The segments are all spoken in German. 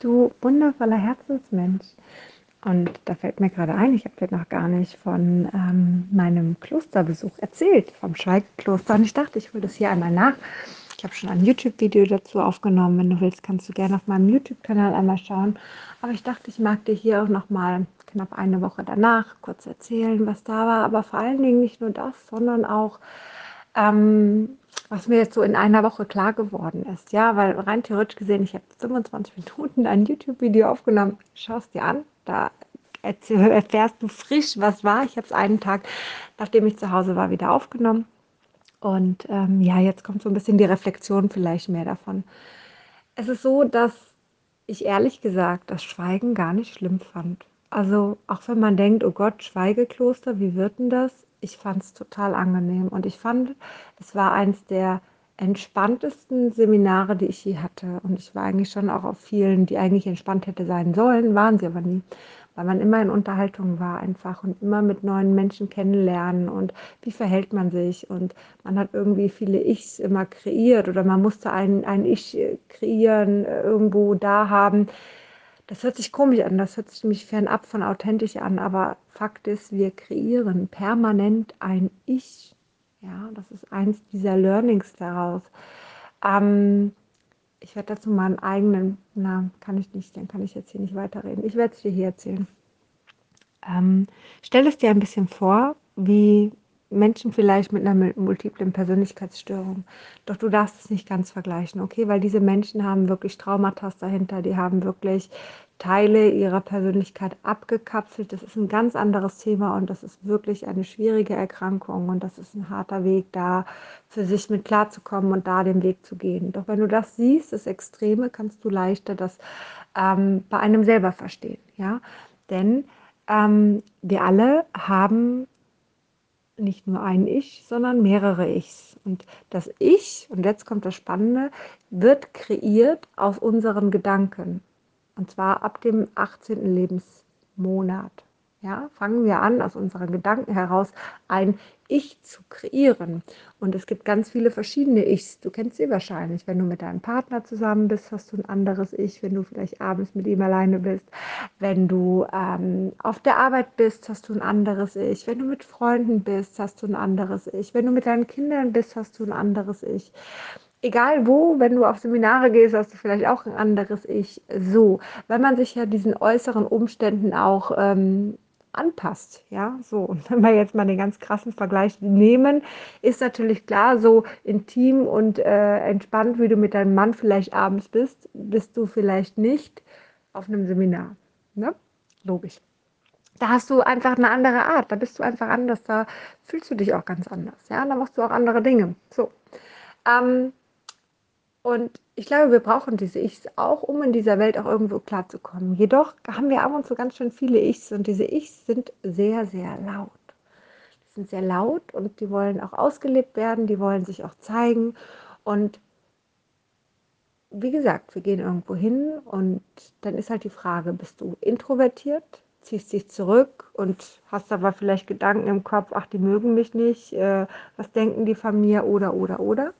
Du wundervoller Herzensmensch. Und da fällt mir gerade ein, ich habe dir noch gar nicht von ähm, meinem Klosterbesuch erzählt, vom Schweigekloster. Und ich dachte, ich hole das hier einmal nach. Ich habe schon ein YouTube-Video dazu aufgenommen. Wenn du willst, kannst du gerne auf meinem YouTube-Kanal einmal schauen. Aber ich dachte, ich mag dir hier auch noch mal knapp eine Woche danach kurz erzählen, was da war. Aber vor allen Dingen nicht nur das, sondern auch, ähm, was mir jetzt so in einer Woche klar geworden ist. Ja, weil rein theoretisch gesehen, ich habe 25 Minuten ein YouTube-Video aufgenommen. Schau es dir an. Da erfährst du frisch, was war. Ich habe es einen Tag, nachdem ich zu Hause war, wieder aufgenommen. Und ähm, ja, jetzt kommt so ein bisschen die Reflexion vielleicht mehr davon. Es ist so, dass ich ehrlich gesagt das Schweigen gar nicht schlimm fand. Also auch wenn man denkt, oh Gott, Schweigekloster, wie wird denn das? Ich fand es total angenehm und ich fand, es war eins der entspanntesten Seminare, die ich je hatte. Und ich war eigentlich schon auch auf vielen, die eigentlich entspannt hätte sein sollen, waren sie aber nie. Weil man immer in Unterhaltung war einfach und immer mit neuen Menschen kennenlernen und wie verhält man sich. Und man hat irgendwie viele Ichs immer kreiert oder man musste ein, ein Ich kreieren, äh, irgendwo da haben das hört sich komisch an, das hört sich nämlich fernab von authentisch an, aber Fakt ist, wir kreieren permanent ein Ich. Ja, das ist eins dieser Learnings daraus. Ähm, ich werde dazu meinen eigenen, na, kann ich nicht, dann kann ich jetzt hier nicht weiterreden. Ich werde es dir hier erzählen. Ähm, stell es dir ein bisschen vor, wie Menschen vielleicht mit einer multiplen Persönlichkeitsstörung. Doch du darfst es nicht ganz vergleichen, okay? Weil diese Menschen haben wirklich Traumata dahinter, die haben wirklich Teile ihrer Persönlichkeit abgekapselt. Das ist ein ganz anderes Thema und das ist wirklich eine schwierige Erkrankung und das ist ein harter Weg, da für sich mit klarzukommen und da den Weg zu gehen. Doch wenn du das siehst, das Extreme, kannst du leichter das ähm, bei einem selber verstehen, ja? Denn ähm, wir alle haben nicht nur ein Ich, sondern mehrere Ichs. Und das Ich, und jetzt kommt das Spannende, wird kreiert aus unseren Gedanken. Und zwar ab dem 18. Lebensmonat. Ja, fangen wir an, aus unseren Gedanken heraus ein Ich zu kreieren. Und es gibt ganz viele verschiedene Ichs. Du kennst sie wahrscheinlich. Wenn du mit deinem Partner zusammen bist, hast du ein anderes Ich. Wenn du vielleicht abends mit ihm alleine bist. Wenn du ähm, auf der Arbeit bist, hast du ein anderes Ich. Wenn du mit Freunden bist, hast du ein anderes Ich. Wenn du mit deinen Kindern bist, hast du ein anderes Ich egal wo, wenn du auf Seminare gehst, hast du vielleicht auch ein anderes Ich. So, weil man sich ja diesen äußeren Umständen auch ähm, anpasst. Ja, so. Und wenn wir jetzt mal den ganz krassen Vergleich nehmen, ist natürlich klar, so intim und äh, entspannt, wie du mit deinem Mann vielleicht abends bist, bist du vielleicht nicht auf einem Seminar. Ne? Logisch. Da hast du einfach eine andere Art, da bist du einfach anders, da fühlst du dich auch ganz anders. Ja, da machst du auch andere Dinge. So. Ähm, und ich glaube, wir brauchen diese Ichs auch, um in dieser Welt auch irgendwo klarzukommen. Jedoch haben wir ab und zu ganz schön viele Ichs und diese Ichs sind sehr, sehr laut. Die sind sehr laut und die wollen auch ausgelebt werden, die wollen sich auch zeigen. Und wie gesagt, wir gehen irgendwo hin und dann ist halt die Frage, bist du introvertiert, ziehst dich zurück und hast aber vielleicht Gedanken im Kopf, ach, die mögen mich nicht, äh, was denken die von mir oder, oder, oder.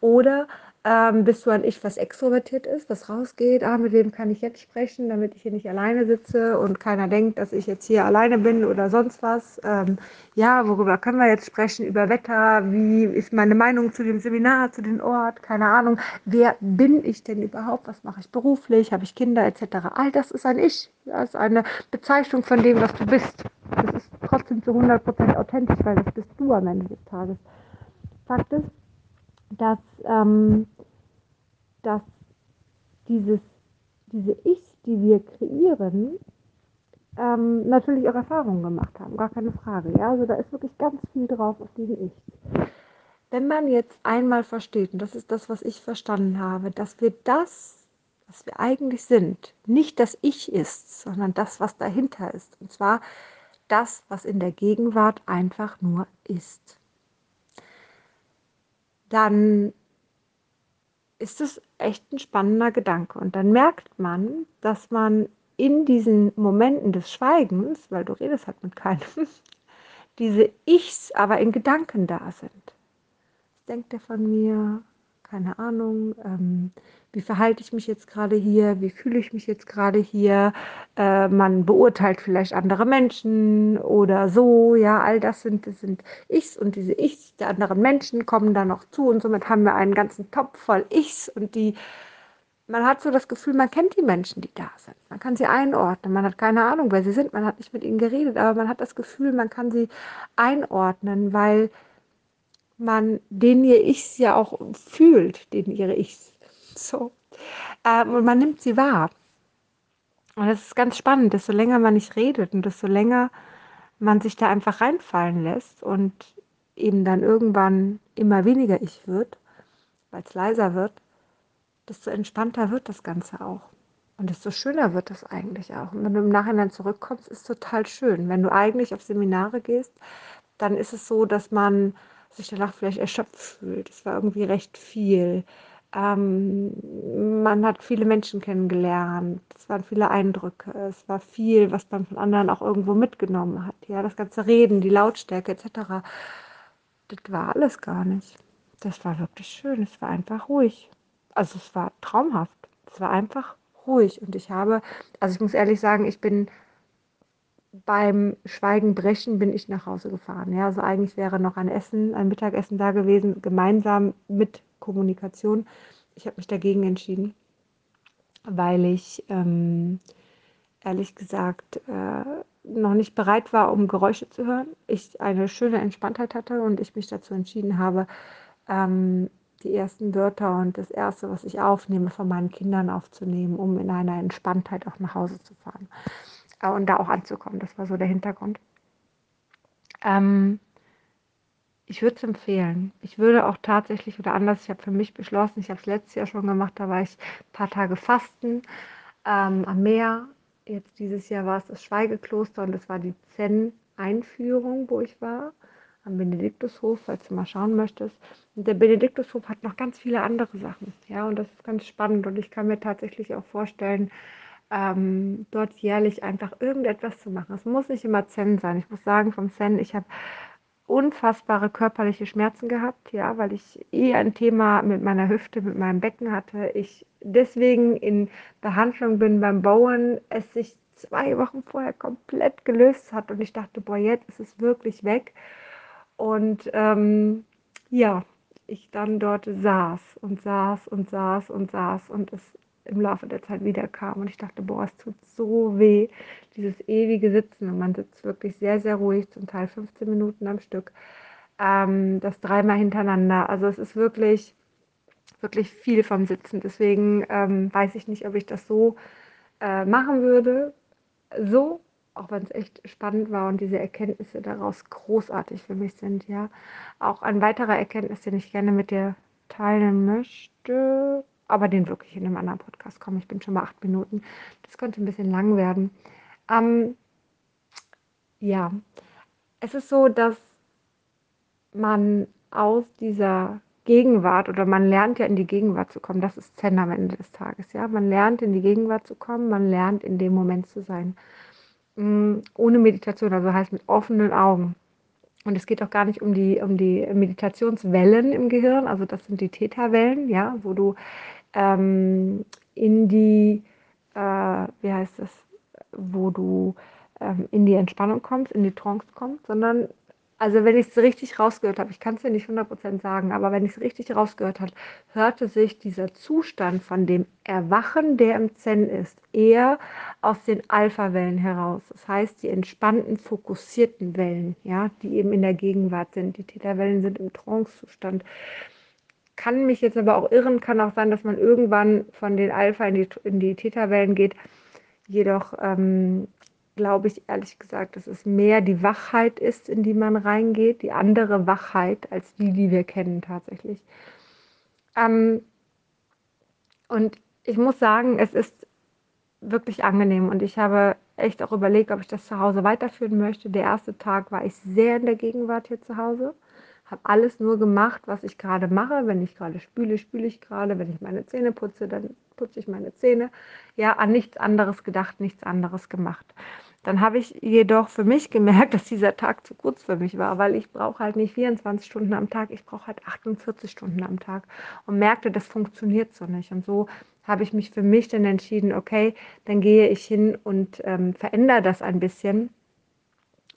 Oder ähm, bist du ein Ich, was extrovertiert ist, was rausgeht, ah, mit wem kann ich jetzt sprechen, damit ich hier nicht alleine sitze und keiner denkt, dass ich jetzt hier alleine bin oder sonst was. Ähm, ja, worüber können wir jetzt sprechen? Über Wetter, wie ist meine Meinung zu dem Seminar, zu dem Ort, keine Ahnung. Wer bin ich denn überhaupt? Was mache ich beruflich? Habe ich Kinder etc.? All das ist ein Ich. Das ist eine Bezeichnung von dem, was du bist. Das ist trotzdem zu 100% authentisch, weil das bist du am Ende des Tages. Fakt ist, dass ähm, dass dieses, diese Ichs, die wir kreieren, ähm, natürlich auch Erfahrungen gemacht haben, gar keine Frage. Ja? Also da ist wirklich ganz viel drauf auf diese Ichs. Wenn man jetzt einmal versteht, und das ist das, was ich verstanden habe, dass wir das, was wir eigentlich sind, nicht das Ich ist, sondern das, was dahinter ist. Und zwar das, was in der Gegenwart einfach nur ist. Dann ist es echt ein spannender Gedanke. Und dann merkt man, dass man in diesen Momenten des Schweigens, weil du redest halt mit keinem, diese Ichs aber in Gedanken da sind. Was denkt er von mir? Keine Ahnung, ähm, wie verhalte ich mich jetzt gerade hier, wie fühle ich mich jetzt gerade hier, äh, man beurteilt vielleicht andere Menschen oder so, ja, all das sind, das sind Ichs und diese Ichs der anderen Menschen kommen da noch zu und somit haben wir einen ganzen Topf voll Ichs und die, man hat so das Gefühl, man kennt die Menschen, die da sind. Man kann sie einordnen, man hat keine Ahnung, wer sie sind, man hat nicht mit ihnen geredet, aber man hat das Gefühl, man kann sie einordnen, weil man den ihr Ichs ja auch fühlt, den ihre Ichs. So. Ähm, und man nimmt sie wahr. Und das ist ganz spannend, desto länger man nicht redet und desto länger man sich da einfach reinfallen lässt und eben dann irgendwann immer weniger ich wird, weil es leiser wird, desto entspannter wird das Ganze auch. Und desto schöner wird das eigentlich auch. Und wenn du im Nachhinein zurückkommst, ist total schön. Wenn du eigentlich auf Seminare gehst, dann ist es so, dass man sich danach vielleicht erschöpft fühlt. Es war irgendwie recht viel. Ähm, man hat viele Menschen kennengelernt. Es waren viele Eindrücke. Es war viel, was man von anderen auch irgendwo mitgenommen hat. Ja, das ganze Reden, die Lautstärke etc. Das war alles gar nicht. Das war wirklich schön. Es war einfach ruhig. Also es war traumhaft. Es war einfach ruhig. Und ich habe, also ich muss ehrlich sagen, ich bin beim Schweigen brechen bin ich nach Hause gefahren. Ja, also eigentlich wäre noch ein Essen, ein Mittagessen da gewesen, gemeinsam mit Kommunikation. Ich habe mich dagegen entschieden, weil ich ähm, ehrlich gesagt äh, noch nicht bereit war, um Geräusche zu hören. Ich eine schöne Entspanntheit hatte und ich mich dazu entschieden habe, ähm, die ersten Wörter und das Erste, was ich aufnehme, von meinen Kindern aufzunehmen, um in einer Entspanntheit auch nach Hause zu fahren äh, und da auch anzukommen. Das war so der Hintergrund. Ähm, ich würde es empfehlen. Ich würde auch tatsächlich oder anders, ich habe für mich beschlossen, ich habe es letztes Jahr schon gemacht, da war ich ein paar Tage fasten ähm, am Meer. Jetzt dieses Jahr war es das Schweigekloster und das war die Zen-Einführung, wo ich war, am Benediktushof, falls du mal schauen möchtest. Und der Benediktushof hat noch ganz viele andere Sachen. Ja, und das ist ganz spannend und ich kann mir tatsächlich auch vorstellen, ähm, dort jährlich einfach irgendetwas zu machen. Es muss nicht immer Zen sein. Ich muss sagen, vom Zen, ich habe unfassbare körperliche Schmerzen gehabt, ja, weil ich eh ein Thema mit meiner Hüfte, mit meinem Becken hatte. Ich deswegen in Behandlung bin beim Bauen, es sich zwei Wochen vorher komplett gelöst hat und ich dachte, boah, jetzt ist es wirklich weg. Und ähm, ja, ich dann dort saß und saß und saß und saß und es im Laufe der Zeit wieder kam. Und ich dachte, boah, es tut so weh, dieses ewige Sitzen. Und man sitzt wirklich sehr, sehr ruhig, zum Teil 15 Minuten am Stück. Ähm, das dreimal hintereinander. Also es ist wirklich, wirklich viel vom Sitzen. Deswegen ähm, weiß ich nicht, ob ich das so äh, machen würde. So, auch wenn es echt spannend war und diese Erkenntnisse daraus großartig für mich sind, ja. Auch ein weiterer Erkenntnis, den ich gerne mit dir teilen möchte, aber den wirklich in einem anderen Podcast kommen. Ich bin schon bei acht Minuten. Das könnte ein bisschen lang werden. Ähm, ja, es ist so, dass man aus dieser Gegenwart oder man lernt ja in die Gegenwart zu kommen. Das ist Zen am Ende des Tages. Ja, man lernt in die Gegenwart zu kommen. Man lernt in dem Moment zu sein. Mm, ohne Meditation, also heißt mit offenen Augen. Und es geht auch gar nicht um die, um die Meditationswellen im Gehirn, also das sind die Theta-Wellen, ja, wo du ähm, in die, äh, wie heißt das, wo du ähm, in die Entspannung kommst, in die Trance kommst, sondern, also wenn ich es richtig rausgehört habe, ich kann es dir nicht 100% sagen, aber wenn ich es richtig rausgehört habe, hörte sich dieser Zustand von dem Erwachen, der im Zen ist, eher aus den Alpha-Wellen heraus. Das heißt, die entspannten, fokussierten Wellen, ja, die eben in der Gegenwart sind. Die Theta-Wellen sind im Trance-Zustand kann mich jetzt aber auch irren, kann auch sein, dass man irgendwann von den Alpha in die, in die Theta-Wellen geht. Jedoch ähm, glaube ich ehrlich gesagt, dass es mehr die Wachheit ist, in die man reingeht, die andere Wachheit als die, die wir kennen tatsächlich. Ähm, und ich muss sagen, es ist wirklich angenehm und ich habe echt auch überlegt, ob ich das zu Hause weiterführen möchte. Der erste Tag war ich sehr in der Gegenwart hier zu Hause habe alles nur gemacht, was ich gerade mache. Wenn ich gerade spüle, spüle ich gerade. Wenn ich meine Zähne putze, dann putze ich meine Zähne. Ja, an nichts anderes gedacht, nichts anderes gemacht. Dann habe ich jedoch für mich gemerkt, dass dieser Tag zu kurz für mich war, weil ich brauche halt nicht 24 Stunden am Tag, ich brauche halt 48 Stunden am Tag und merkte, das funktioniert so nicht. Und so habe ich mich für mich dann entschieden, okay, dann gehe ich hin und ähm, verändere das ein bisschen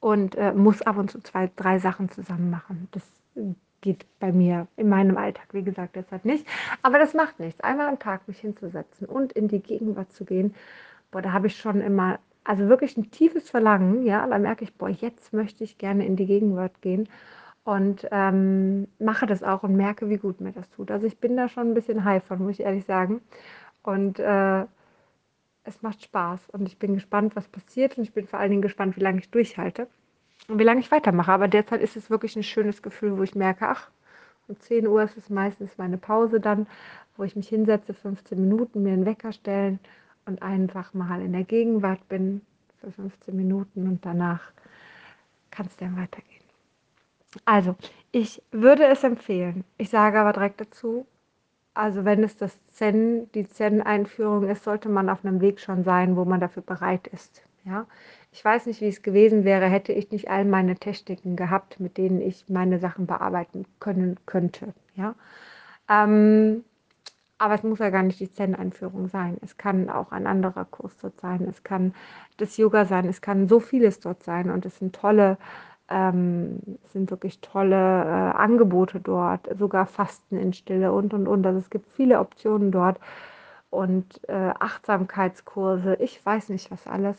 und äh, muss ab und zu zwei, drei Sachen zusammen machen. Das geht bei mir in meinem Alltag, wie gesagt, deshalb nicht. Aber das macht nichts. Einmal am Tag mich hinzusetzen und in die Gegenwart zu gehen, boah, da habe ich schon immer, also wirklich ein tiefes Verlangen, ja, da merke ich, boah, jetzt möchte ich gerne in die Gegenwart gehen und ähm, mache das auch und merke, wie gut mir das tut. Also ich bin da schon ein bisschen high von, muss ich ehrlich sagen. Und äh, es macht Spaß und ich bin gespannt, was passiert und ich bin vor allen Dingen gespannt, wie lange ich durchhalte und wie lange ich weitermache. Aber derzeit ist es wirklich ein schönes Gefühl, wo ich merke, ach, um 10 Uhr ist es meistens meine Pause dann, wo ich mich hinsetze, 15 Minuten, mir einen Wecker stellen und einfach mal in der Gegenwart bin für 15 Minuten und danach kann es dann weitergehen. Also, ich würde es empfehlen. Ich sage aber direkt dazu, also wenn es das Zen, die Zen-Einführung ist, sollte man auf einem Weg schon sein, wo man dafür bereit ist. Ja? Ich weiß nicht, wie es gewesen wäre, hätte ich nicht all meine Techniken gehabt, mit denen ich meine Sachen bearbeiten können könnte. Ja? Ähm, aber es muss ja gar nicht die Zen-Einführung sein. Es kann auch ein anderer Kurs dort sein. Es kann das Yoga sein. Es kann so vieles dort sein. Und es sind tolle ähm, es sind wirklich tolle äh, Angebote dort, sogar Fasten in Stille und und und. Also es gibt viele Optionen dort und äh, Achtsamkeitskurse, ich weiß nicht was alles,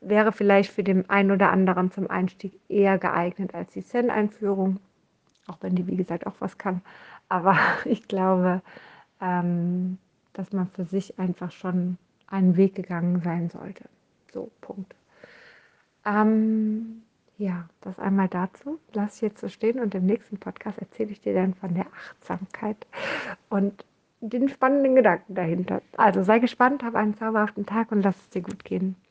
wäre vielleicht für den einen oder anderen zum Einstieg eher geeignet als die Zen-Einführung, auch wenn die wie gesagt auch was kann. Aber ich glaube, ähm, dass man für sich einfach schon einen Weg gegangen sein sollte. So, Punkt. Ähm, ja, das einmal dazu. Lass ich jetzt so stehen und im nächsten Podcast erzähle ich dir dann von der Achtsamkeit und den spannenden Gedanken dahinter. Also sei gespannt, hab einen zauberhaften Tag und lass es dir gut gehen.